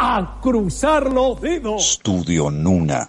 A cruzar los dedos. Estudio Nuna.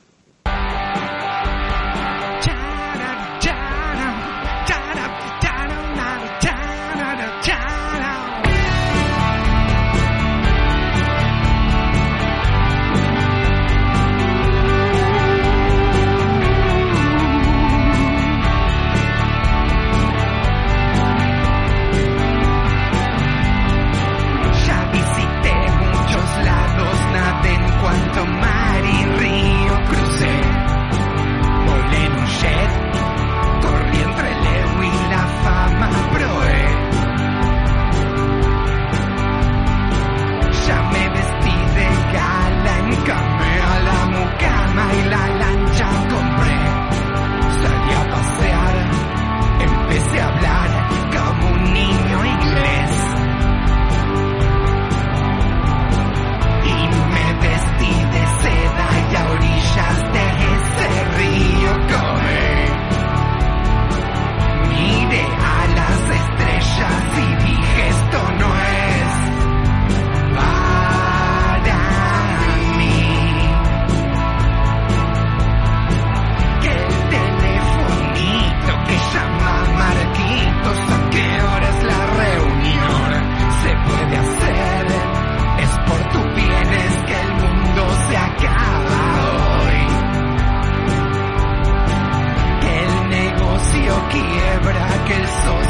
Que el socio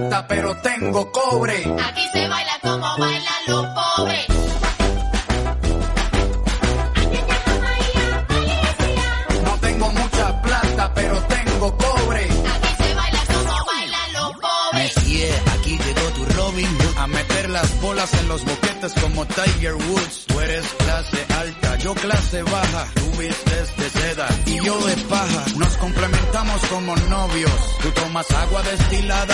plata, pero tengo cobre. Aquí se baila como bailan los pobres. No tengo mucha plata, pero tengo cobre. Aquí se baila como bailan los pobres. Messier, aquí llegó tu Robin Hood a meter las bolas en los boquetes como Tiger Woods. Tú eres clase alta, yo clase baja. Tú vistes de seda y yo de paja. Nos complementamos como novios. Tú tomas agua destilada,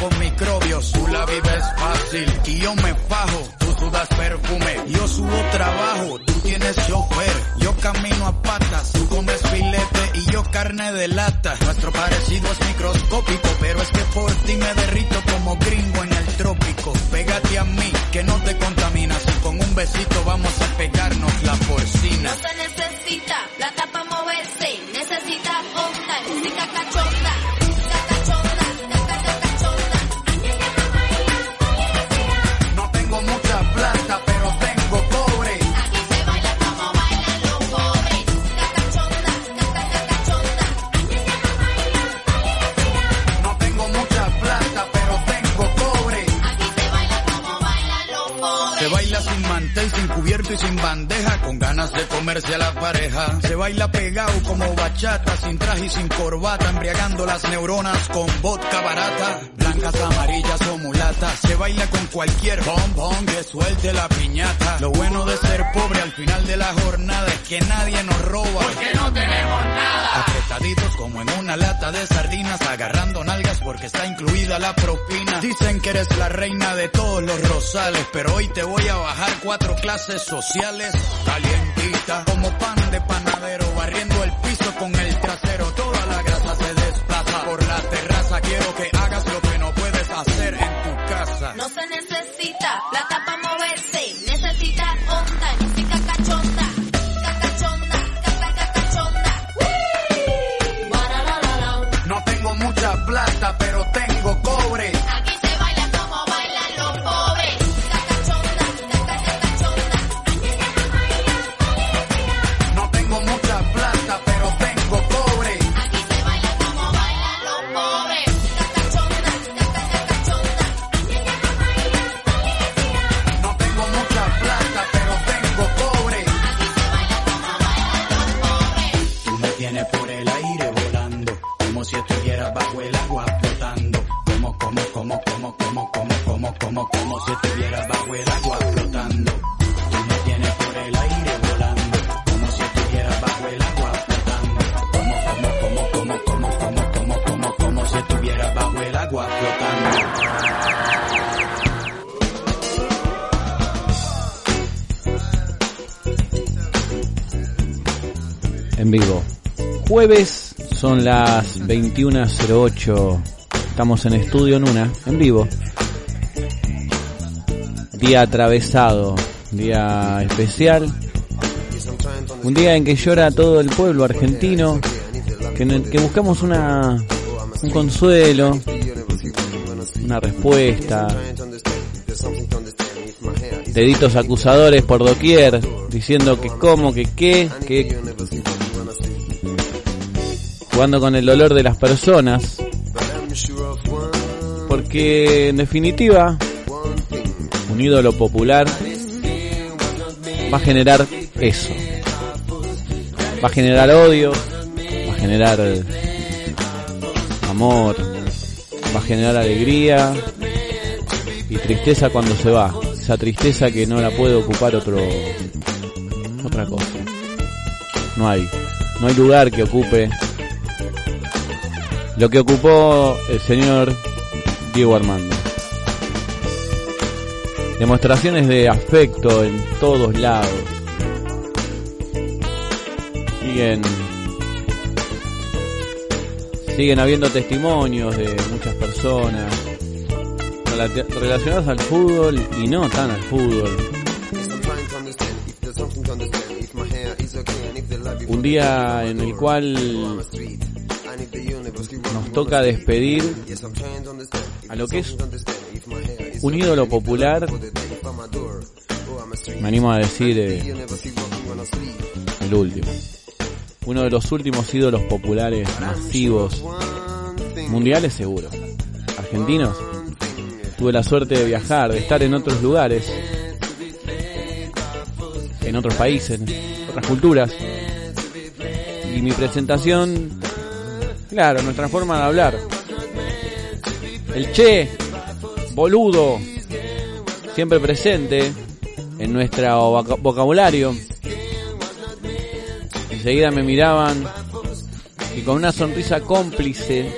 con microbios. Tú la vives fácil y yo me fajo. Tú sudas perfume, yo subo trabajo. Tú tienes chofer, yo camino a patas. Tú comes filete y yo carne de lata. Nuestro parecido es microscópico, pero es que por ti me derrito como gringo en el trópico. Pégate a mí, que no te contaminas. Y con un besito vamos a pegarnos la porcina. Sin bandeja, con ganas de comerse a la pareja. Se baila pegado como bachata, sin traje y sin corbata, embriagando las neuronas con vodka barata. Blancas, amarillas o mulatas, se baila con cualquier bombón que suelte la piñata. Lo bueno de ser pobre al final de la jornada es que nadie nos roba. Porque no tenemos nada. Apretaditos como en una lata de sardinas, agarrando nalgas porque está incluida la propina. Dicen que eres la reina de todos los rosales, pero hoy te voy a bajar cuatro clases sociales. Calientita, como pan de panadero, barriendo el volando, como si estuviera bajo el agua flotando. Como, como, como, como, como, como, como, como, como si estuviera bajo el agua. Jueves son las 21.08. Estamos en Estudio Nuna, en vivo. Día atravesado, día especial. Un día en que llora todo el pueblo argentino, que, que buscamos una, un consuelo, una respuesta. Deditos acusadores por doquier, diciendo que cómo, que qué, que jugando con el dolor de las personas. Porque en definitiva, un ídolo popular va a generar eso. Va a generar odio, va a generar amor, va a generar alegría y tristeza cuando se va. Esa tristeza que no la puede ocupar otro otra cosa. No hay, no hay lugar que ocupe lo que ocupó el señor Diego Armando. Demostraciones de afecto en todos lados. Siguen siguen habiendo testimonios de muchas personas relacionadas al fútbol y no tan al fútbol. Un día en el cual toca despedir a lo que es un ídolo popular, me animo a decir eh, el último, uno de los últimos ídolos populares masivos, mundiales seguro, argentinos. Tuve la suerte de viajar, de estar en otros lugares, en otros países, otras culturas. Y mi presentación Claro, nuestra forma de hablar. El che, boludo, siempre presente en nuestro voca- vocabulario. Enseguida me miraban y con una sonrisa cómplice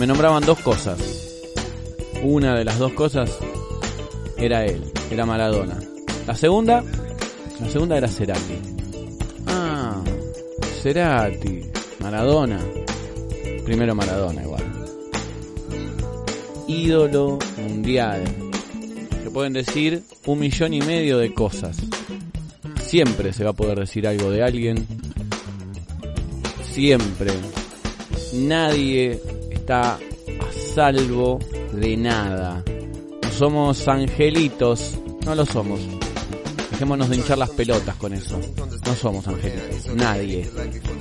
me nombraban dos cosas. Una de las dos cosas era él, era Maradona. La segunda, la segunda era Cerati. Ah, Cerati, Maradona. Primero Maradona igual. Ídolo mundial. Se pueden decir un millón y medio de cosas. Siempre se va a poder decir algo de alguien. Siempre. Nadie está a salvo de nada. No somos angelitos. No lo somos. Dejémonos de hinchar las pelotas con eso. No somos angelitos. Nadie.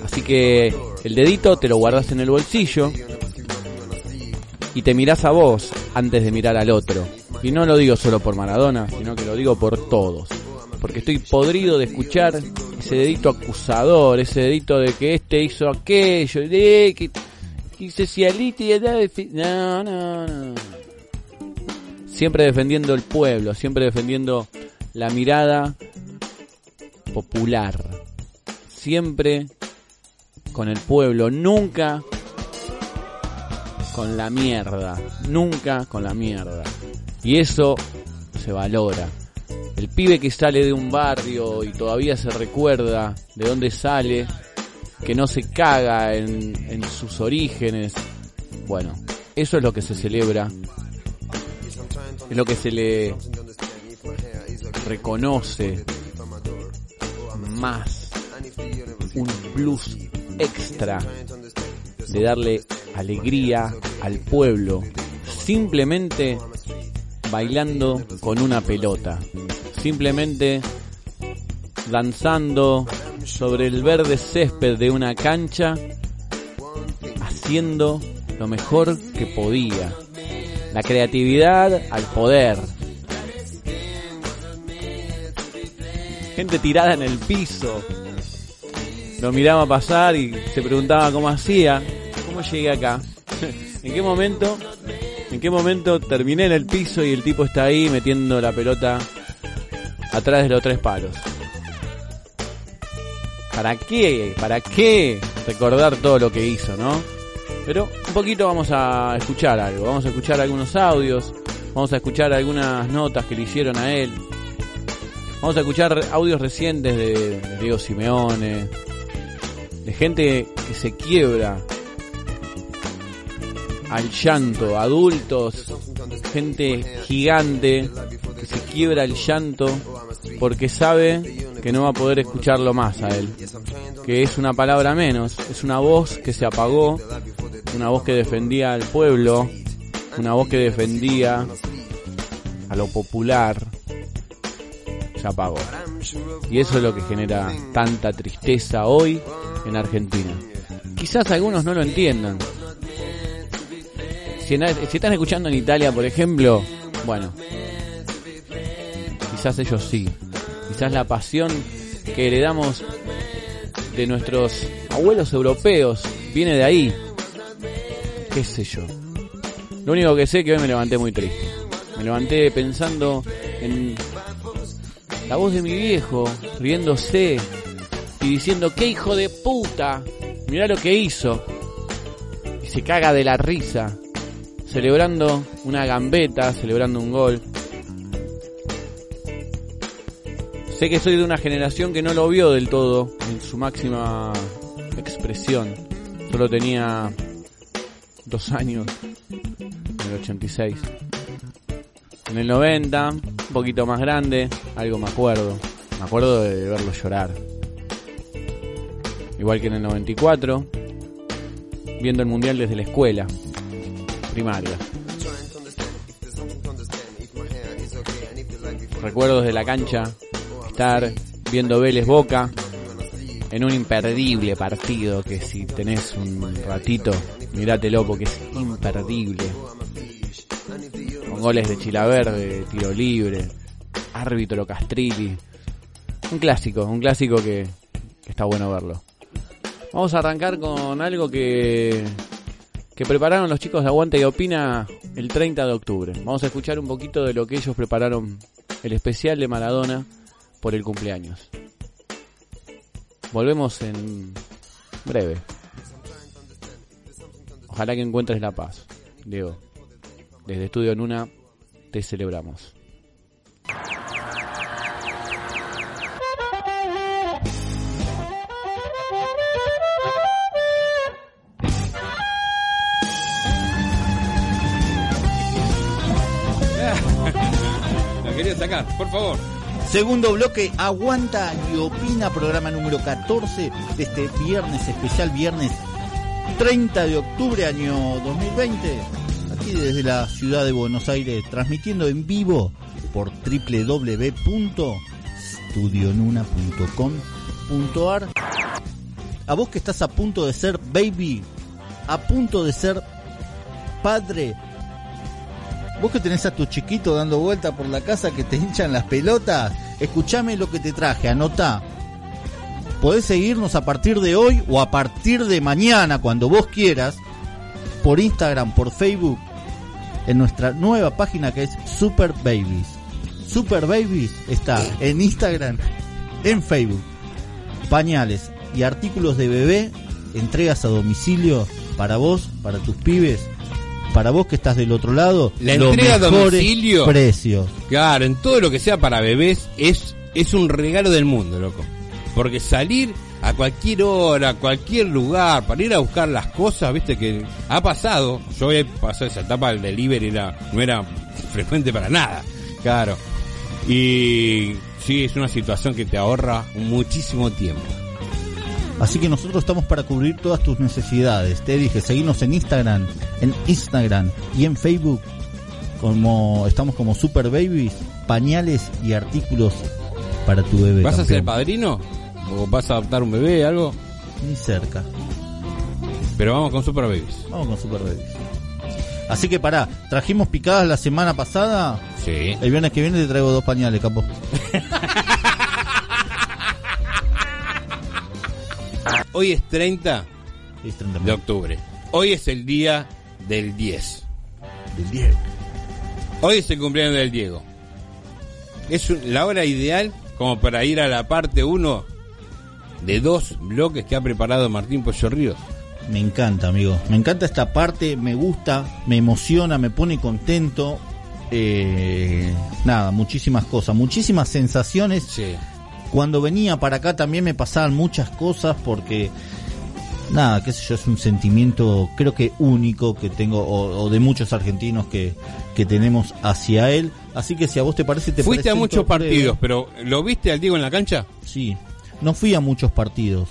Así que el dedito te lo guardas en el bolsillo y te mirás a vos antes de mirar al otro. Y no lo digo solo por Maradona, sino que lo digo por todos. porque estoy podrido de escuchar ese dedito acusador, ese dedito de que este hizo aquello, de que, que socialista y no, no, no. Siempre defendiendo el pueblo, siempre defendiendo la mirada popular. Siempre con el pueblo, nunca con la mierda, nunca con la mierda. Y eso se valora. El pibe que sale de un barrio y todavía se recuerda de dónde sale, que no se caga en, en sus orígenes. Bueno, eso es lo que se celebra. Es lo que se le reconoce más un plus extra de darle alegría al pueblo simplemente bailando con una pelota simplemente danzando sobre el verde césped de una cancha haciendo lo mejor que podía. La creatividad al poder gente tirada en el piso lo miraba pasar y se preguntaba cómo hacía, cómo llegué acá, en qué momento, en qué momento terminé en el piso y el tipo está ahí metiendo la pelota atrás de los tres palos. ¿Para qué? ¿Para qué recordar todo lo que hizo, no? Pero un poquito vamos a escuchar algo, vamos a escuchar algunos audios, vamos a escuchar algunas notas que le hicieron a él. Vamos a escuchar audios recientes de, Diego Simeone, de gente que se quiebra al llanto, adultos, gente gigante que se quiebra el llanto porque sabe que no va a poder escucharlo más a él, que es una palabra menos, es una voz que se apagó, una voz que defendía al pueblo, una voz que defendía a lo popular, se apagó. Y eso es lo que genera tanta tristeza hoy en Argentina. Quizás algunos no lo entiendan. Si, en- si están escuchando en Italia, por ejemplo, bueno, quizás ellos sí. Quizás la pasión que heredamos de nuestros abuelos europeos viene de ahí. ¿Qué sé yo? Lo único que sé es que hoy me levanté muy triste. Me levanté pensando en la voz de mi viejo riéndose y diciendo qué hijo de puta, mirá lo que hizo. Y se caga de la risa, celebrando una gambeta, celebrando un gol. Sé que soy de una generación que no lo vio del todo en su máxima expresión. Solo tenía dos años, en el 86. En el 90, un poquito más grande, algo me acuerdo. Me acuerdo de verlo llorar. Igual que en el 94, viendo el mundial desde la escuela primaria. Recuerdo desde la cancha estar viendo Vélez Boca en un imperdible partido que si tenés un ratito, mirátelo porque es imperdible. Goles de Chilaverde, tiro libre, árbitro Castrilli. Un clásico, un clásico que, que está bueno verlo. Vamos a arrancar con algo que, que prepararon los chicos de Aguanta y Opina el 30 de octubre. Vamos a escuchar un poquito de lo que ellos prepararon, el especial de Maradona por el cumpleaños. Volvemos en breve. Ojalá que encuentres la paz, Diego. Desde Estudio Nuna te celebramos. La quería sacar, por favor. Segundo bloque, aguanta y opina, programa número 14 de este viernes especial, viernes 30 de octubre, año 2020. Desde la ciudad de Buenos Aires, transmitiendo en vivo por www.studionuna.com.ar. A vos que estás a punto de ser baby, a punto de ser padre, Vos que tenés a tu chiquito dando vuelta por la casa que te hinchan las pelotas escuchame lo que te traje, anotá. Podés seguirnos a partir de hoy o a partir de mañana, cuando vos quieras, por Instagram, por Facebook, en nuestra nueva página que es Super Babies. Super Babies está en Instagram, en Facebook. Pañales y artículos de bebé, entregas a domicilio para vos, para tus pibes, para vos que estás del otro lado. La los entrega a domicilio. Precios. Claro, en todo lo que sea para bebés es, es un regalo del mundo, loco. Porque salir a cualquier hora, a cualquier lugar, para ir a buscar las cosas, viste que ha pasado. Yo he pasado esa etapa, el delivery era, no era frecuente para nada. Claro. Y sí, es una situación que te ahorra muchísimo tiempo. Así que nosotros estamos para cubrir todas tus necesidades. Te dije, seguimos en Instagram, en Instagram y en Facebook como estamos como Super Babies, pañales y artículos para tu bebé. ¿Vas a ser padrino? ¿O vas a adoptar un bebé, algo? Ni cerca. Pero vamos con Super Babies. Vamos con Super Babies. Así que pará, trajimos picadas la semana pasada. Sí. El viernes que viene te traigo dos pañales, capo. Hoy es 30 Es 30 de octubre. Hoy es el día del 10. del Diego. Hoy es el cumpleaños del Diego. Es la hora ideal como para ir a la parte 1 de dos bloques que ha preparado Martín Pollo Ríos. Me encanta, amigo. Me encanta esta parte, me gusta, me emociona, me pone contento. Eh, nada, muchísimas cosas, muchísimas sensaciones. Sí. Cuando venía para acá también me pasaban muchas cosas porque, nada, qué sé yo, es un sentimiento creo que único que tengo, o, o de muchos argentinos que, que tenemos hacia él. Así que si a vos te parece, te Fuiste a muchos breve. partidos, pero ¿lo viste al Diego en la cancha? Sí, no fui a muchos partidos.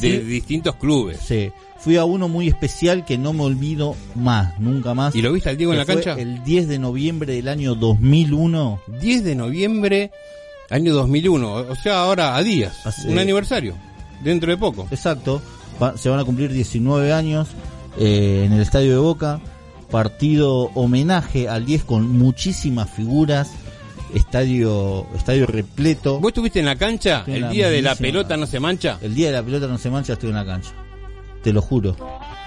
De Sí. distintos clubes. Sí, fui a uno muy especial que no me olvido más, nunca más. ¿Y lo viste al Diego en la cancha? El 10 de noviembre del año 2001. 10 de noviembre, año 2001. O sea, ahora a días. Hace- Un aniversario. Dentro de poco. Exacto, va- se van a cumplir 19 años eh, en el Estadio de Boca. Partido homenaje al 10 con muchísimas figuras. Estadio, estadio repleto. ¿Vos estuviste en la cancha Estuve el la día de la pelota no se mancha? El día de la pelota no se mancha, estoy en la cancha. Te lo juro.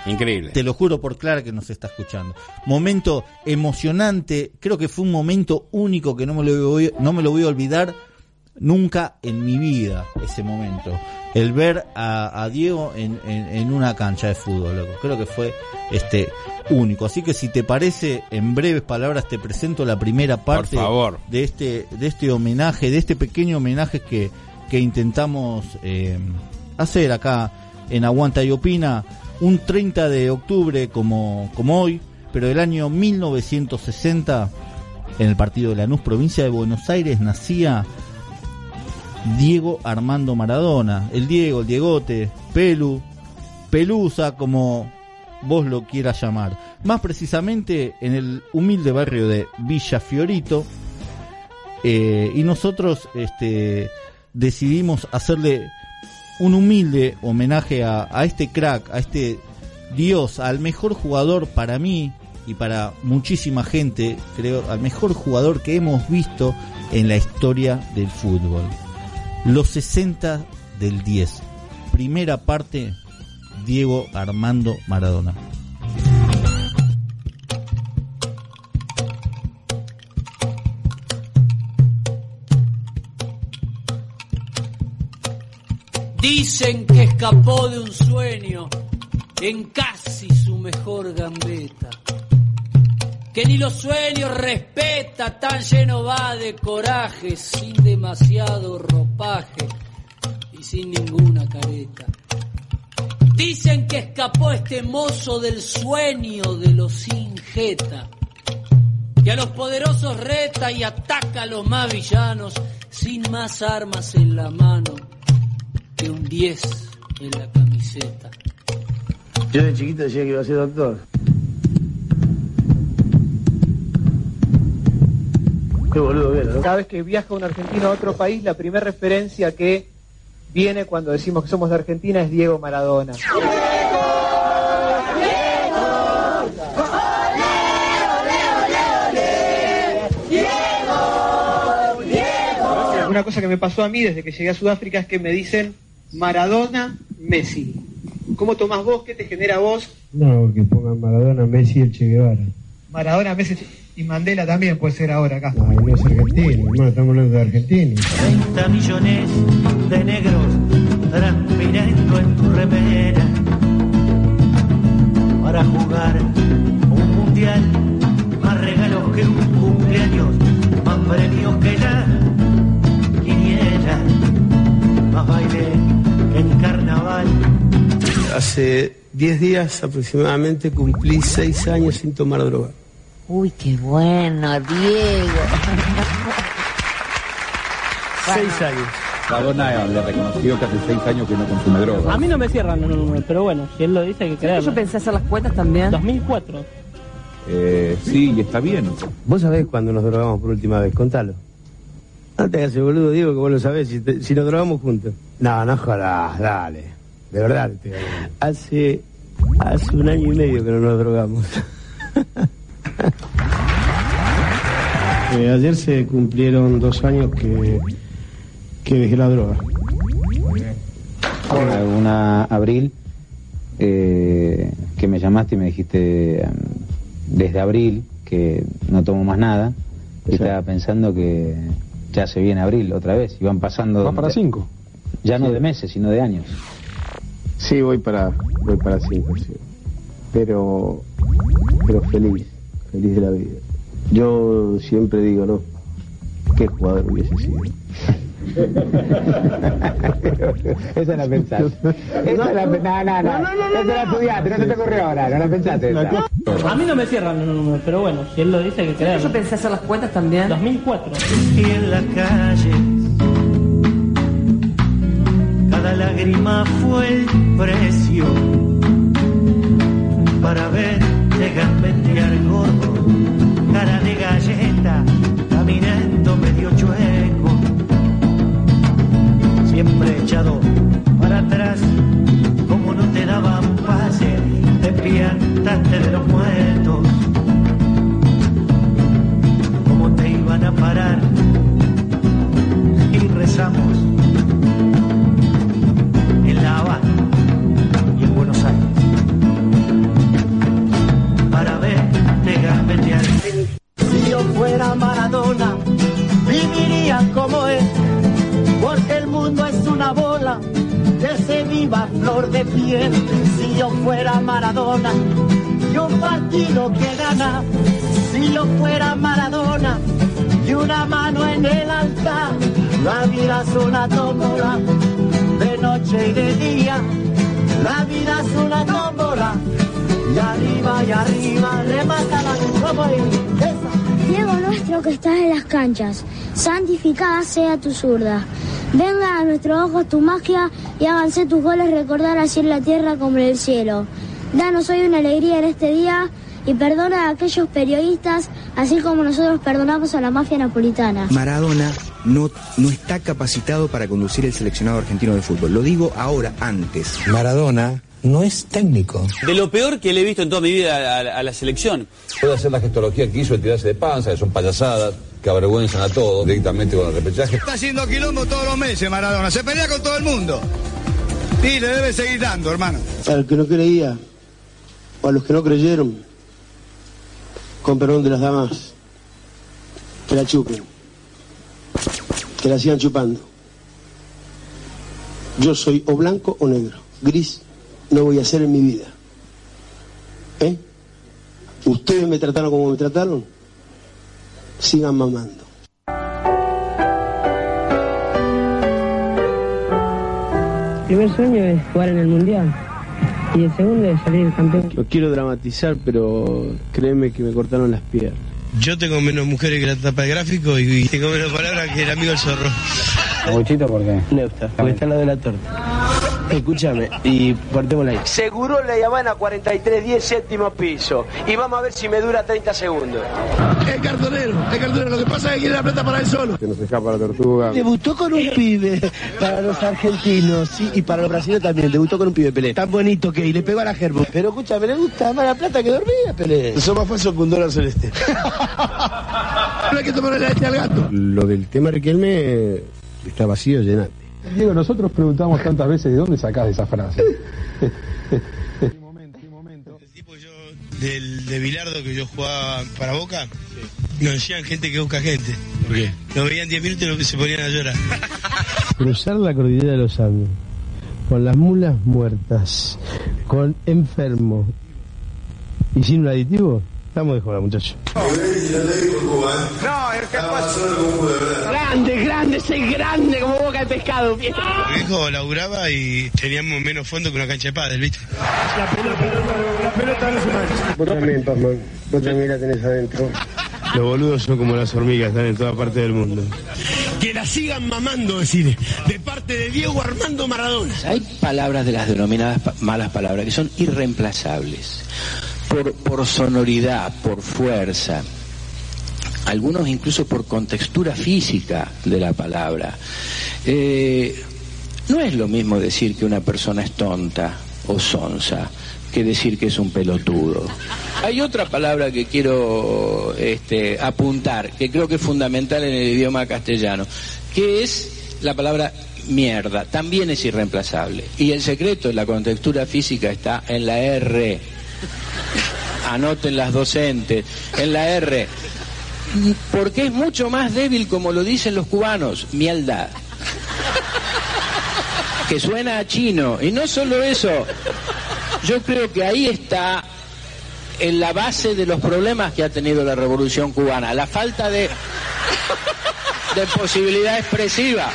Increíble. Te lo juro por Clara que nos está escuchando. Momento emocionante, creo que fue un momento único que no me lo voy, no me lo voy a olvidar nunca en mi vida, ese momento. El ver a, a Diego en, en- en una cancha de fútbol, loco. Creo que fue este único. Así que si te parece, en breves palabras te presento la primera parte favor. de este, de este homenaje, de este pequeño homenaje que, que intentamos eh, hacer acá en Aguanta y Opina un 30 de octubre como, como hoy, pero del año 1960, en el partido de Lanús, provincia de Buenos Aires, nacía Diego Armando Maradona. El Diego, el Diegote, Pelu, Pelusa, como vos lo quieras llamar. Más precisamente en el humilde barrio de Villa Fiorito. Eh, y nosotros este, decidimos hacerle un humilde homenaje a, a este crack, a este dios, al mejor jugador para mí y para muchísima gente, creo, al mejor jugador que hemos visto en la historia del fútbol. Los 60 del 10. Primera parte, Diego Armando Maradona. Dicen que escapó de un sueño en casi su mejor gambeta. Que ni los sueños respeta, tan lleno va de coraje, sin demasiado ropaje y sin ninguna careta. Dicen que escapó este mozo del sueño de los sin jeta, que a los poderosos reta y ataca a los más villanos, sin más armas en la mano que un 10 en la camiseta. Yo de chiquito decía que iba a ser doctor. Qué boludo ¿no? Cada vez que viaja un argentino a otro país, la primera referencia que viene cuando decimos que somos de Argentina es Diego Maradona. una cosa que me pasó a mí desde que llegué a Sudáfrica es que me dicen Maradona, Messi. ¿Cómo tomás vos? ¿Qué te genera vos? No, que pongan Maradona, Messi y el Che Guevara. Maradona, Messi y Mandela también puede ser ahora acá. No es argentino, hermano, estamos hablando de Argentina. 30 millones de negros transpirando en tu remera para jugar un mundial, más regalos que un cumpleaños, más premios que la quiniela, más baile que en carnaval. Hace 10 días aproximadamente cumplí 6 años sin tomar droga. Uy, qué bueno, Diego. 6 años. Maradona le reconoció que hace seis años que no consume droga. A mí no me cierran los números, pero bueno, si él lo dice hay que creerlo. Yo pensé hacer las cuentas también. 2004. Eh, sí, y está bien. ¿Vos sabés cuándo nos drogamos por última vez? Contalo. No te hagas el boludo, Diego, que vos lo sabés, si, te- si nos drogamos juntos. No, no jodas, dale. De verdad. te. Hace, hace un año y medio que no nos drogamos. Eh, ayer se cumplieron dos años que, que dejé la droga. Una abril eh, que me llamaste y me dijiste mm, desde abril que no tomo más nada. Y estaba pensando que ya se viene abril otra vez y van pasando. Va para cinco. Ya no de meses, sino de años. Sí, voy para, voy para cinco, sí. Pero, pero feliz, feliz de la vida. Yo siempre digo, no, qué jugador hubiese sido. Esa la pensaste. Esa la no, no, no. Esa la estudiaste, no se te ocurrió ahora, no la pensaste. A mí no me cierran los números, pero bueno, si él lo dice que creerlo. Yo pensé hacer las cuentas también. 2004. y en la calle. Cada lágrima fue el precio para verte gambetear gordo, cara de galleta, caminando medio chueco, siempre echado para atrás, como no te daban pase, te piantaste de los muertos, como te iban a parar y rezamos Si yo fuera Maradona, y un partido que gana, si yo fuera Maradona, y una mano en el altar, la vida es una tómbola, de noche y de día, la vida es una tómbola, y arriba y arriba, remata la como. Diego nuestro que estás en las canchas, santificada sea tu zurda. Venga a nuestros ojos tu magia y háganse tus goles recordar así en la tierra como en el cielo. Danos hoy una alegría en este día y perdona a aquellos periodistas, así como nosotros perdonamos a la mafia napolitana. Maradona no, no está capacitado para conducir el seleccionado argentino de fútbol. Lo digo ahora antes. Maradona no es técnico. De lo peor que le he visto en toda mi vida a, a- a la selección. Puede hacer la gestología que hizo de tirarse de panza, que son payasadas, que avergüenzan a todos directamente con el repechaje. Está haciendo quilombo todos los meses Maradona. Se pelea con todo el mundo. Y le debe seguir dando, hermano. Al que no creía, o a los que no creyeron, con perdón de las damas, que la chupen, que la sigan chupando. Yo soy o blanco o negro, gris no voy a ser en mi vida. ¿Eh? Ustedes me trataron como me trataron, sigan mamando. El primer sueño es jugar en el mundial y el segundo es salir campeón. No quiero dramatizar, pero créeme que me cortaron las piernas. Yo tengo menos mujeres que la tapa de gráfico y tengo menos palabras que el amigo el zorro. ¿Aguchito por qué? Neusta, porque está en la de la torta. Escúchame, y cortémosla ahí. Seguro la Habana 4310 séptimo piso. Y vamos a ver si me dura 30 segundos. El cartonero, el cartonero. Lo que pasa es que quiere la plata para él solo. Que nos escapa la tortuga. Debutó con un pibe para los argentinos, sí, y para los brasileños también. Debutó con un pibe Pelé. Tan bonito que y le pegó a la gerbo. Pero escúchame, le gusta más la plata que dormía, Pelé. Eso más falso que un dólar celeste. no hay que tomarle la leche al gato. Lo del tema Riquelme, está vacío, llenate. Diego, nosotros preguntamos tantas veces de dónde sacás esa frase. del, de Bilardo que yo jugaba para Boca, nos decían gente que busca gente. ¿Por qué? Lo veían 10 minutos y se ponían a llorar. Cruzar la cordillera de los Andes, con las mulas muertas, con enfermo y sin un aditivo, estamos de joda, muchachos. No, es que Grande, grande, soy grande como boca de pescado. Mi hijo laburaba y teníamos menos fondo que una cancha de pádel, ¿viste? La pelota, la pelota no se mancha. Vos también, Pazman, vos también la tenés adentro. Los boludos son como las hormigas, están en toda parte del mundo. Que la sigan mamando, decir, de parte de Diego Armando Maradona. Hay palabras de las denominadas pa- malas palabras que son irreemplazables por, por sonoridad, por fuerza, algunos incluso por contextura física de la palabra. Eh, no es lo mismo decir que una persona es tonta o sonsa que decir que es un pelotudo. Hay otra palabra que quiero este, apuntar, que creo que es fundamental en el idioma castellano, que es la palabra mierda. También es irreemplazable. Y el secreto de la contextura física está en la R. Anoten las docentes, en la R. Porque es mucho más débil, como lo dicen los cubanos, mierda. Que suena a chino. Y no solo eso, yo creo que ahí está en la base de los problemas que ha tenido la revolución cubana, la falta de posibilidad expresiva.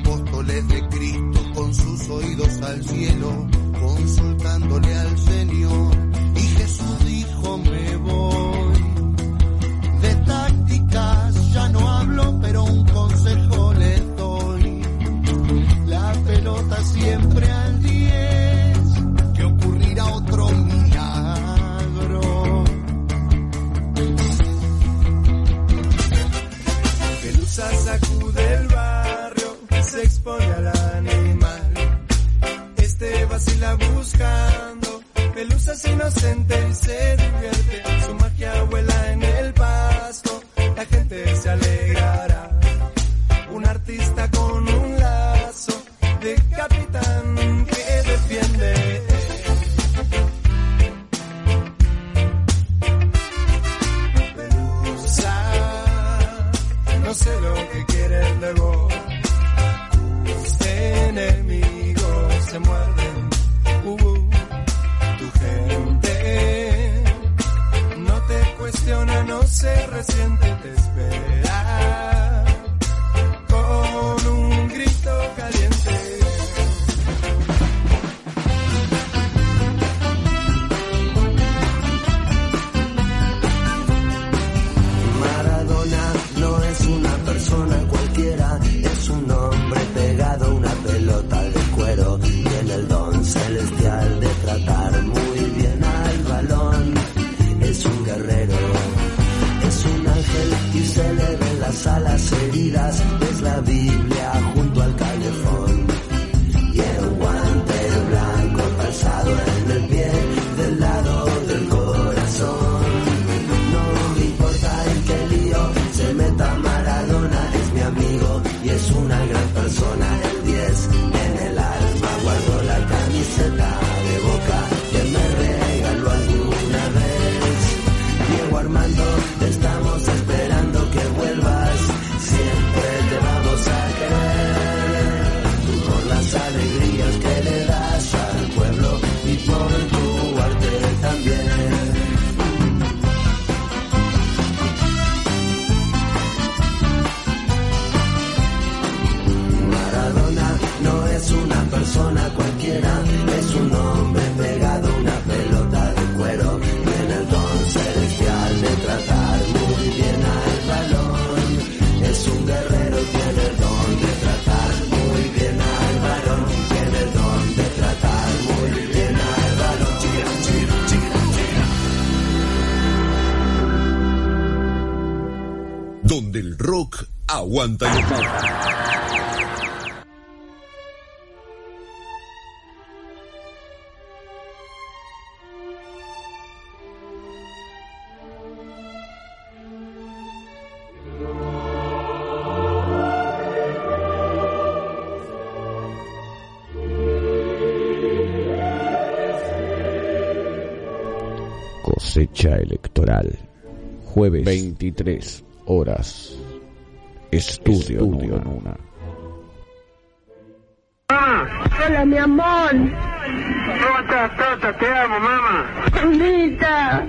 Apóstoles de Cristo con sus oídos al cielo, consultándole al Señor. Y Jesús dijo, me voy. Este vacila buscando. Pelusas inocente y se aguanta y. Cosecha electoral. Jueves 23 horas. Estudio, Nuna. Hola, mi amor. ¿Cómo estás, Tata? Te amo, mamá. Mamita.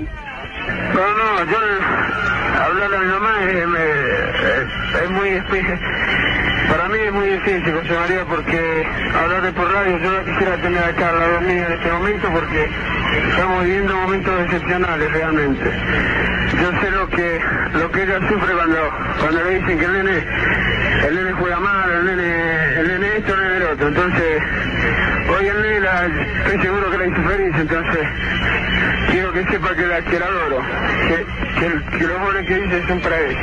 No, no, yo hablar a mi mamá es, me- es- es muy difícil. Para mí es muy difícil, José María, porque hablarle por radio, yo no quisiera tener acá al lado mío en este momento porque estamos viviendo momentos excepcionales realmente. Yo sé lo que lo que ella sufre cuando cuando le dicen que el nene el nene juega mal, el nene el nene esto, el nene el otro. Entonces, hoy el nene la- estoy seguro que la hizo feliz, entonces quiero que sepa que la, que la adoro, que, que, que los goles que dice son para ella.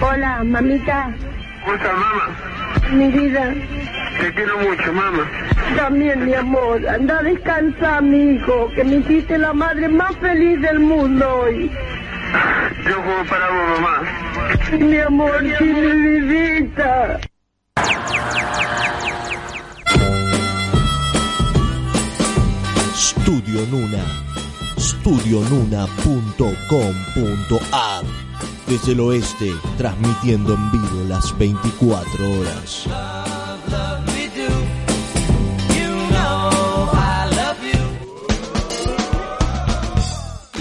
Hola, mamita. ¿Cómo estás, mamá? Mi vida. Te quiero mucho, mamá. También, mi amor. Anda a descansar, mi hijo, que me hiciste la madre más feliz del mundo hoy. Yo juego para vos, mamá. Mi amor, sí, mi vidita. Studio Nuna. studionuna.com.ar Desde el oeste, transmitiendo en vivo las 24 horas.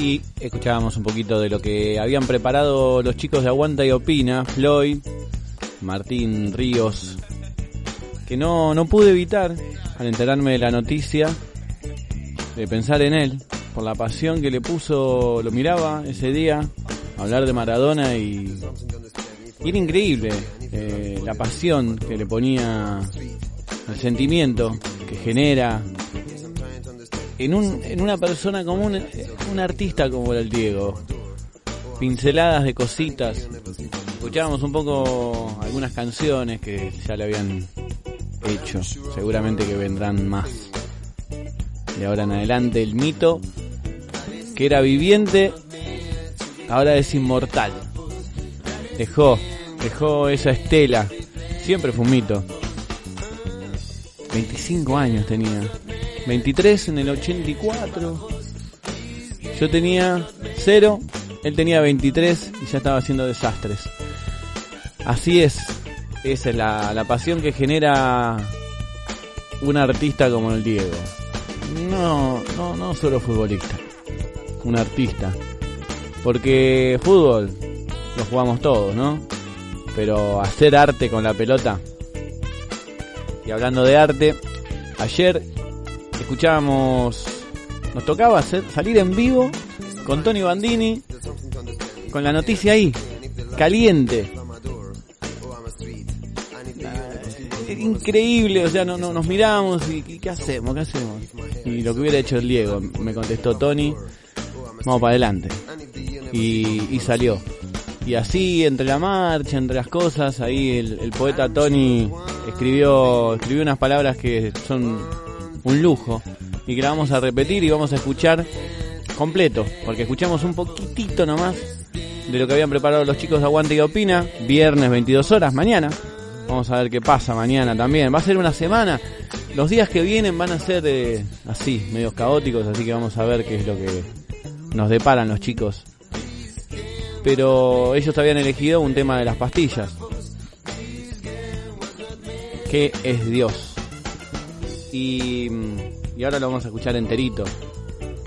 Y escuchábamos un poquito de lo que habían preparado los chicos de Aguanta y Opina, Floyd, Martín Ríos, que no, no pude evitar, al enterarme de la noticia, de pensar en él, por la pasión que le puso, lo miraba ese día, hablar de Maradona y, era increíble eh, la pasión que le ponía, el sentimiento que genera en, un, en una persona común, un artista como era el Diego. Pinceladas de cositas. Escuchábamos un poco algunas canciones que ya le habían hecho. Seguramente que vendrán más. De ahora en adelante el mito que era viviente ahora es inmortal. Dejó, dejó esa estela. Siempre fue un mito. 25 años tenía. 23 en el 84. Yo tenía 0, él tenía 23 y ya estaba haciendo desastres. Así es, esa es la, la pasión que genera un artista como el Diego. No, no, no solo futbolista, un artista. Porque fútbol lo jugamos todos, ¿no? Pero hacer arte con la pelota. Y hablando de arte, ayer escuchábamos, nos tocaba salir en vivo con Tony Bandini, con la noticia ahí, caliente. Increíble, o sea, no, no, nos miramos y, y ¿qué hacemos? ¿Qué hacemos? Y lo que hubiera hecho el Diego, me contestó Tony, vamos para adelante. Y, y salió. Y así, entre la marcha, entre las cosas, ahí el, el poeta Tony escribió, escribió unas palabras que son un lujo y que la vamos a repetir y vamos a escuchar completo, porque escuchamos un poquitito nomás de lo que habían preparado los chicos de Aguante y Opina, viernes 22 horas, mañana. Vamos a ver qué pasa mañana también. Va a ser una semana. Los días que vienen van a ser eh, así, medios caóticos, así que vamos a ver qué es lo que nos deparan los chicos. Pero ellos habían elegido un tema de las pastillas. ¿Qué es Dios? Y, y ahora lo vamos a escuchar enterito.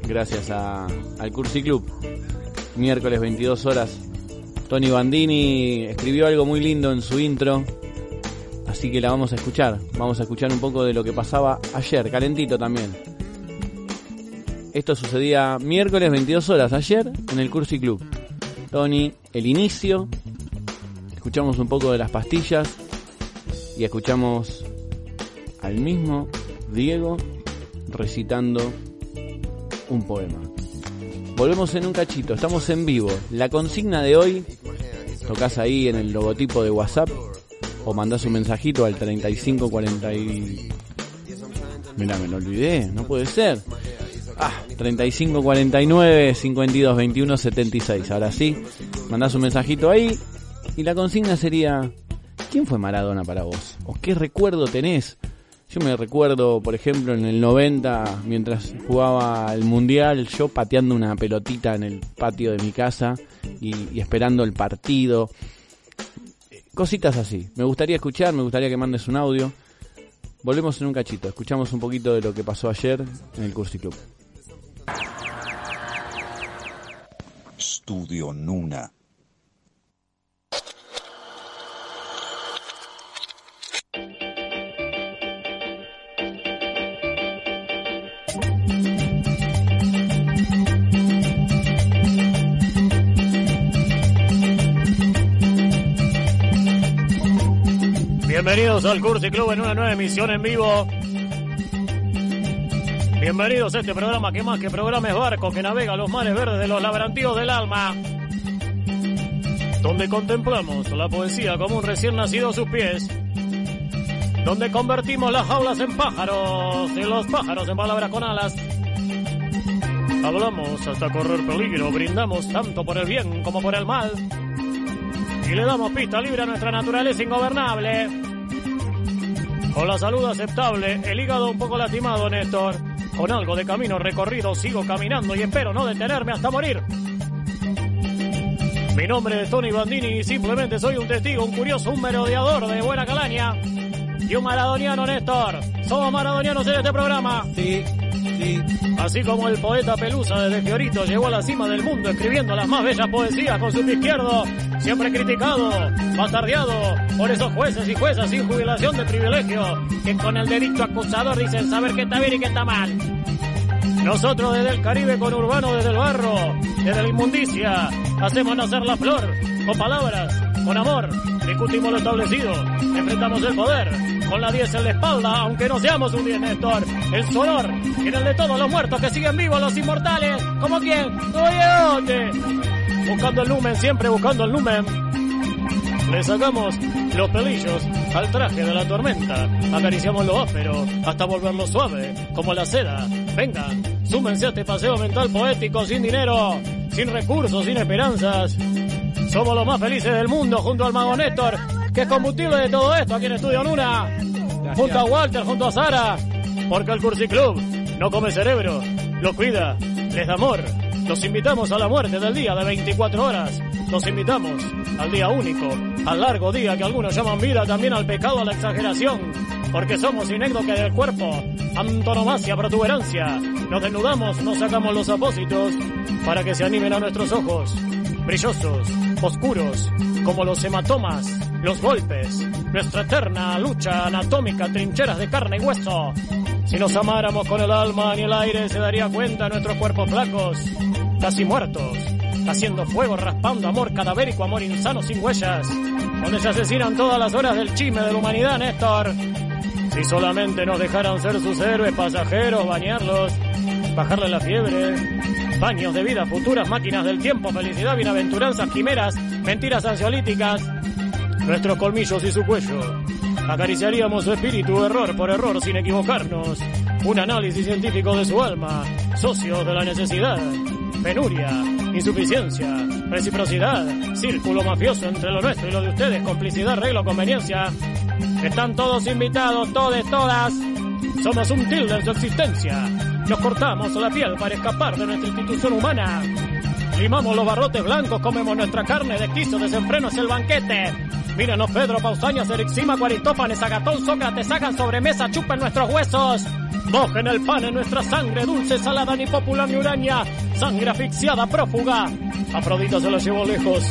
Gracias al Cursi Club. Miércoles 22 horas. Tony Bandini escribió algo muy lindo en su intro. Así que la vamos a escuchar. Vamos a escuchar un poco de lo que pasaba ayer, calentito también. Esto sucedía miércoles 22 horas, ayer, en el Cursi Club. Tony, el inicio. Escuchamos un poco de las pastillas. Y escuchamos al mismo Diego recitando un poema. Volvemos en un cachito, estamos en vivo. La consigna de hoy tocas ahí en el logotipo de WhatsApp o mandás un mensajito al 3540 y... Mira, me lo olvidé, no puede ser. Ah, 3549 52 21 76. Ahora sí, mandás un mensajito ahí y la consigna sería ¿Quién fue Maradona para vos? ¿O qué recuerdo tenés? Yo me recuerdo, por ejemplo, en el 90, mientras jugaba el Mundial, yo pateando una pelotita en el patio de mi casa y, y esperando el partido. Cositas así. Me gustaría escuchar, me gustaría que mandes un audio. Volvemos en un cachito, escuchamos un poquito de lo que pasó ayer en el Cursi Club. Estudio Nuna. Bienvenidos al Cursi Club en una nueva emisión en vivo. Bienvenidos a este programa que más que programa es barco que navega los mares verdes de los labrantíos del alma. Donde contemplamos la poesía como un recién nacido a sus pies. Donde convertimos las jaulas en pájaros y los pájaros en palabras con alas. Hablamos hasta correr peligro, brindamos tanto por el bien como por el mal. Y le damos pista libre a nuestra naturaleza ingobernable. Con la salud aceptable, el hígado un poco lastimado, Néstor. Con algo de camino recorrido, sigo caminando y espero no detenerme hasta morir. Mi nombre es Tony Bandini y simplemente soy un testigo, un curioso, un merodeador de buena calaña. Y un maradoniano, Néstor. Somos maradonianos en este programa. Sí, sí. Así como el poeta Pelusa desde Fiorito llegó a la cima del mundo escribiendo las más bellas poesías con su pie izquierdo, siempre criticado, bastardeado por esos jueces y juezas sin jubilación de privilegio, que con el delito acusador dicen saber qué está bien y qué está mal. Nosotros desde el Caribe con Urbano, desde el barro, desde la inmundicia, hacemos nacer la flor, con palabras, con amor, discutimos lo establecido, enfrentamos el poder, con la 10 en la espalda, aunque no seamos un 10 Néstor, el sonor, en el de todos los muertos que siguen vivos, los inmortales, como quien, oye, buscando el lumen, siempre buscando el lumen. Le sacamos los pelillos al traje de la tormenta, acariciamos lo áspero hasta volverlo suave, como la seda. Vengan, súmense a este paseo mental poético sin dinero, sin recursos, sin esperanzas. Somos los más felices del mundo junto al mago Néstor, que es combustible de todo esto aquí en Estudio Nuna. Junto a Walter, junto a Sara, porque el Cursi Club no come cerebro, lo cuida, les da amor. Los invitamos a la muerte del día de 24 horas. Los invitamos al día único, al largo día que algunos llaman vida, también al pecado, a la exageración. Porque somos inécdoque del cuerpo, antonomasia, protuberancia. Nos desnudamos, nos sacamos los apósitos para que se animen a nuestros ojos. Brillosos, oscuros, como los hematomas, los golpes, nuestra eterna lucha anatómica, trincheras de carne y hueso. Si nos amáramos con el alma ni el aire se daría cuenta nuestros cuerpos flacos, casi muertos, haciendo fuego, raspando amor cadavérico, amor insano sin huellas, donde se asesinan todas las horas del chisme de la humanidad, Néstor. Si solamente nos dejaran ser sus héroes pasajeros, bañarlos, bajarle la fiebre, baños de vida, futuras máquinas del tiempo, felicidad, bienaventuranzas, quimeras, mentiras ansiolíticas, nuestros colmillos y su cuello. Acariciaríamos su espíritu error por error sin equivocarnos. Un análisis científico de su alma, socio de la necesidad, penuria, insuficiencia, reciprocidad, círculo mafioso entre lo nuestro y lo de ustedes, complicidad, arreglo, conveniencia. Están todos invitados, todes, todas. Somos un tilde en su existencia. Nos cortamos la piel para escapar de nuestra institución humana. Limamos los barrotes blancos, comemos nuestra carne de quiso, desenfreno hacia el banquete. Míranos Pedro, Pausanias, Erixima, Aristófanes, Agatón, Sócrates, hagan sobremesa, chupen nuestros huesos. Mojen el pan en nuestra sangre, dulce, salada, ni popular ni uraña. Sangre asfixiada, prófuga. Afrodita se la llevó lejos.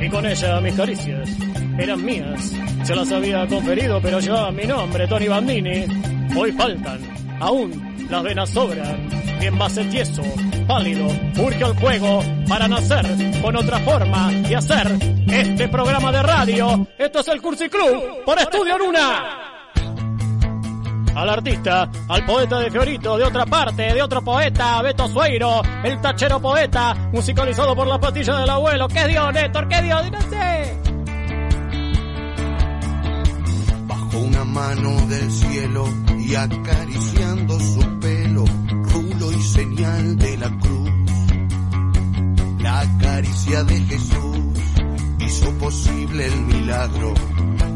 Y con ella mis caricias eran mías. Se las había conferido, pero ya mi nombre, Tony Bandini. Hoy faltan, aún las venas sobran. Bien base tieso, pálido, urge el juego para nacer con otra forma y hacer este programa de radio. Esto es el Cursi Club por Estudio Luna. Al artista, al poeta de Fiorito, de otra parte, de otro poeta, Beto Sueiro, el tachero poeta, musicalizado por la pastilla del abuelo. ¿Qué dio, Néstor? ¿Qué dio? Dígase. Bajo una mano del cielo y acariciando su pelo, rulo y señal de la cruz. La caricia de Jesús hizo posible el milagro,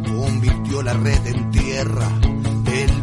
convirtió la red en tierra,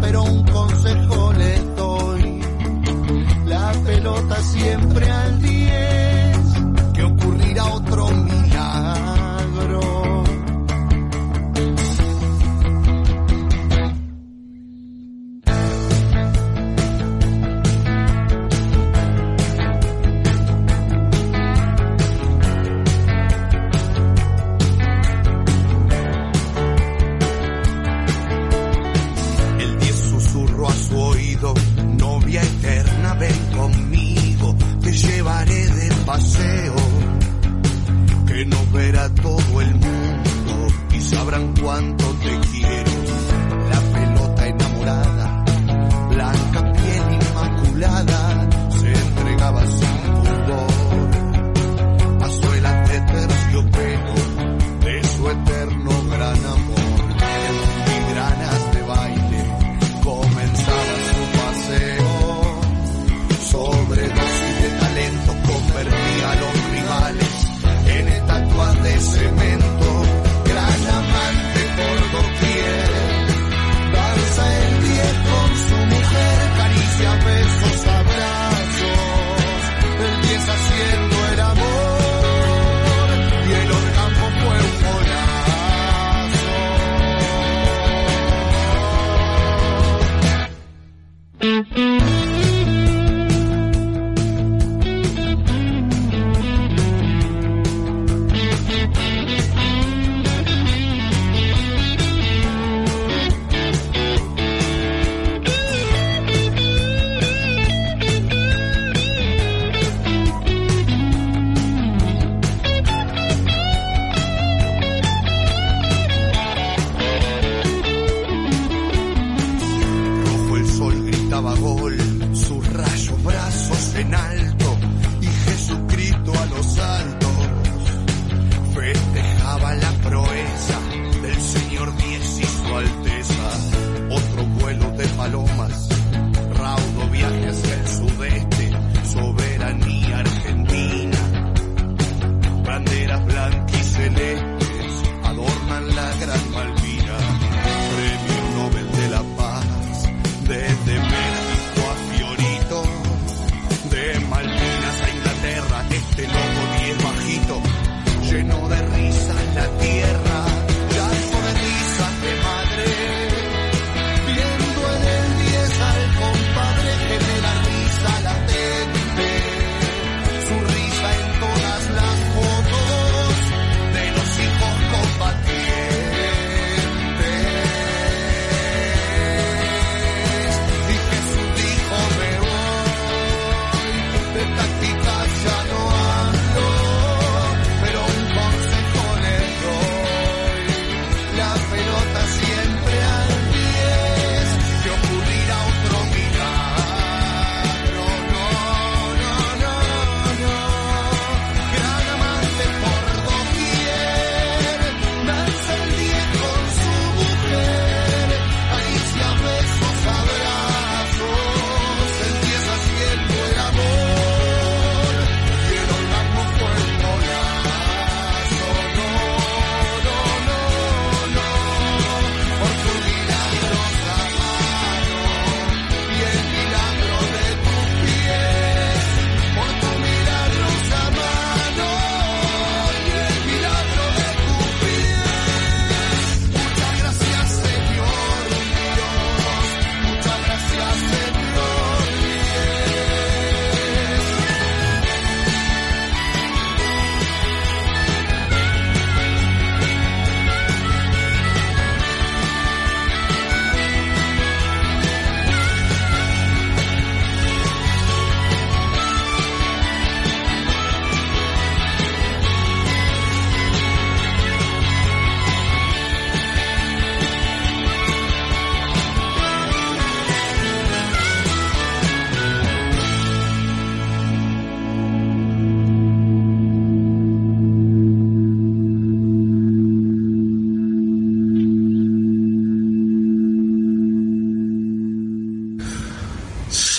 pero un consejo les doy. La pelota siempre al 10, gran amor.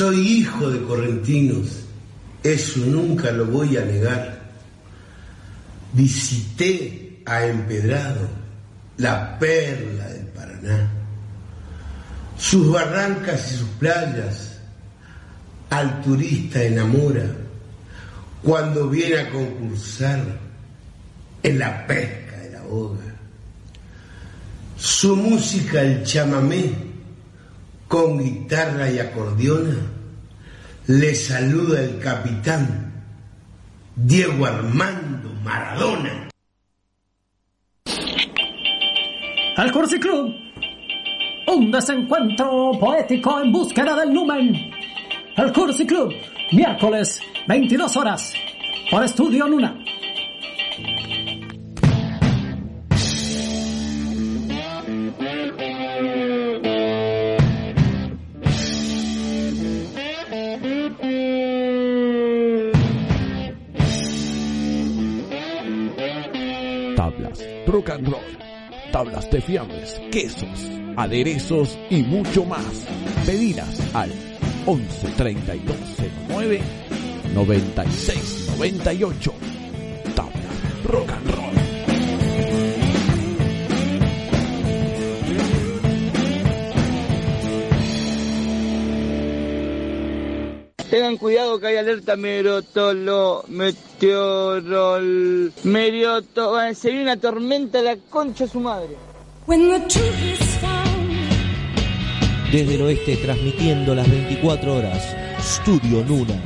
Soy hijo de correntinos, eso nunca lo voy a negar. Visité a Empedrado, la perla del Paraná, sus barrancas y sus playas, al turista enamora cuando viene a concursar en la pesca de la boga. Su música, el chamamé, con guitarra y acordeona, le saluda el capitán Diego Armando Maradona. El Cursi Club. Un desencuentro poético en búsqueda del numen. El Cursi Club. Miércoles, 22 horas. Por Estudio Luna. Rock and roll, tablas de fiambres, quesos, aderezos y mucho más. Pedidas al 11 32 09 96 98. Cuidado que hay alerta merotolo, meteorol, merioto, se viene una tormenta de la concha de su madre. Desde el oeste transmitiendo las 24 horas. Studio Nuna.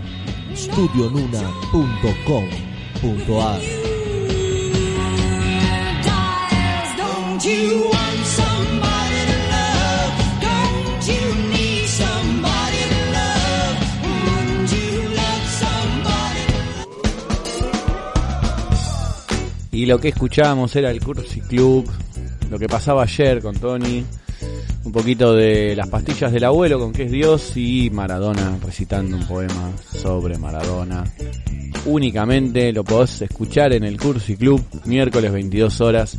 studionuna.com.ar lo que escuchábamos era el Cursi Club, lo que pasaba ayer con Tony, un poquito de las pastillas del abuelo con que es Dios y Maradona recitando un poema sobre Maradona. Únicamente lo podés escuchar en el Cursi Club, miércoles 22 horas.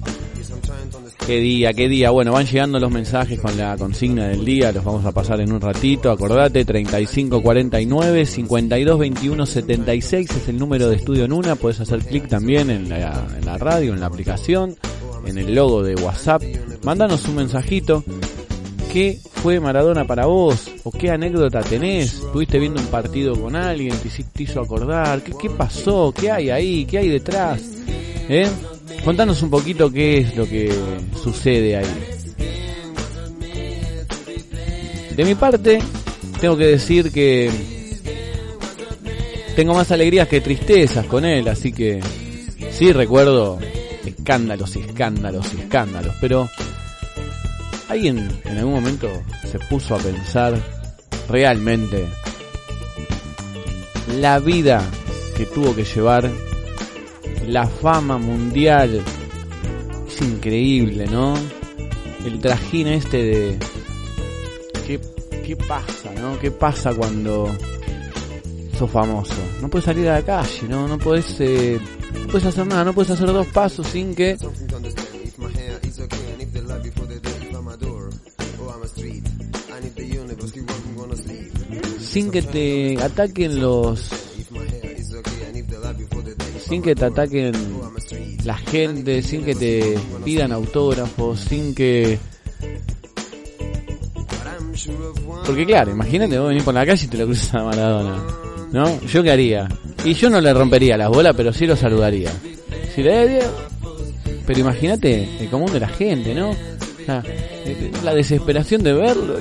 Qué día, qué día. Bueno, van llegando los mensajes con la consigna del día, los vamos a pasar en un ratito. Acordate, 3549 5221 76 es el número de Estudio Nuna. Puedes hacer clic también en la, en radio, en la aplicación, en el logo de WhatsApp. Mándanos un mensajito. ¿Qué fue Maradona para vos? ¿O qué anécdota tenés? ¿Estuviste viendo un partido con alguien? ¿Te hizo- te hizo acordar? ¿Qué, qué pasó? ¿Qué hay ahí? ¿Qué hay detrás? ¿Eh? Contanos un poquito qué es lo que sucede ahí. De mi parte, tengo que decir que tengo más alegrías que tristezas con él, así que sí recuerdo escándalos y escándalos y escándalos, pero ¿alguien en algún momento se puso a pensar realmente la vida que tuvo que llevar, la fama mundial? Es increíble, ¿no? El trajín este de... ¿Qué, qué pasa, no? ¿Qué pasa cuando sos famoso? No puedes salir a la calle, ¿no? No puedes, eh, no puedes hacer nada, no puedes hacer dos pasos sin que sin que te ataquen los sin que te ataquen la gente, sin que te pidan autógrafos, sin que porque claro, imagínate vos venís por la calle y te lo cruzas a Maradona, ¿no? ¿Yo qué haría? Y yo no le rompería las bolas, pero sí lo saludaría. Si le. Pero imagínate el común de la gente, ¿no? Eh, la desesperación de verlo.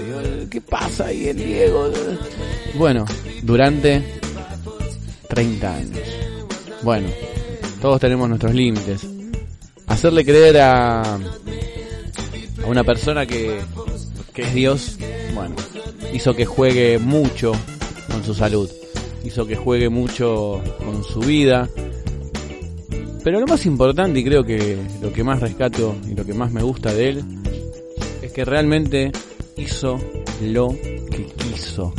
¿Qué pasa ahí el Diego? Bueno, durante 30 años. Bueno, todos tenemos nuestros límites. Hacerle creer a, a una persona que, que es Dios, bueno, hizo que juegue mucho con su salud, hizo que juegue mucho con su vida. Pero lo más importante y creo que lo que más rescato y lo que más me gusta de él es que realmente hizo lo que quiso.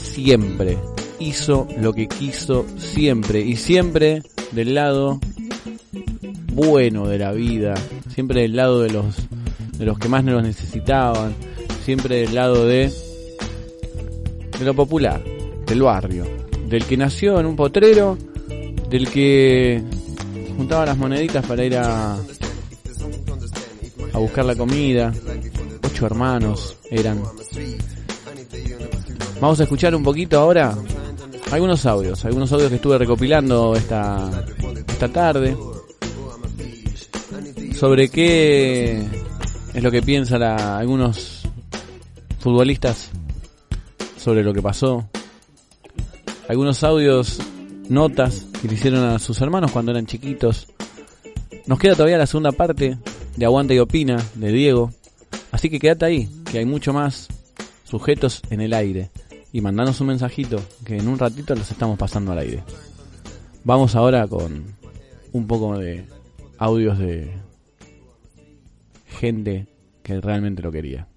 Siempre. Hizo lo que quiso siempre. Y siempre del lado bueno de la vida. Siempre del lado de los, de los que más nos necesitaban. Siempre del lado de de lo popular, del barrio, del que nació en un potrero, del que juntaba las moneditas para ir a, a buscar la comida. Ocho hermanos eran. Vamos a escuchar un poquito ahora algunos audios, algunos audios que estuve recopilando esta, esta tarde sobre qué es lo que piensan algunos futbolistas sobre lo que pasó. Algunos audios, notas que le hicieron a sus hermanos cuando eran chiquitos. Nos queda todavía la segunda parte de Aguanta y Opina de Diego. Así que quédate ahí, que hay mucho más sujetos en el aire. Y mandanos un mensajito que en un ratito los estamos pasando al aire. Vamos ahora con un poco de audios de gente que realmente lo quería.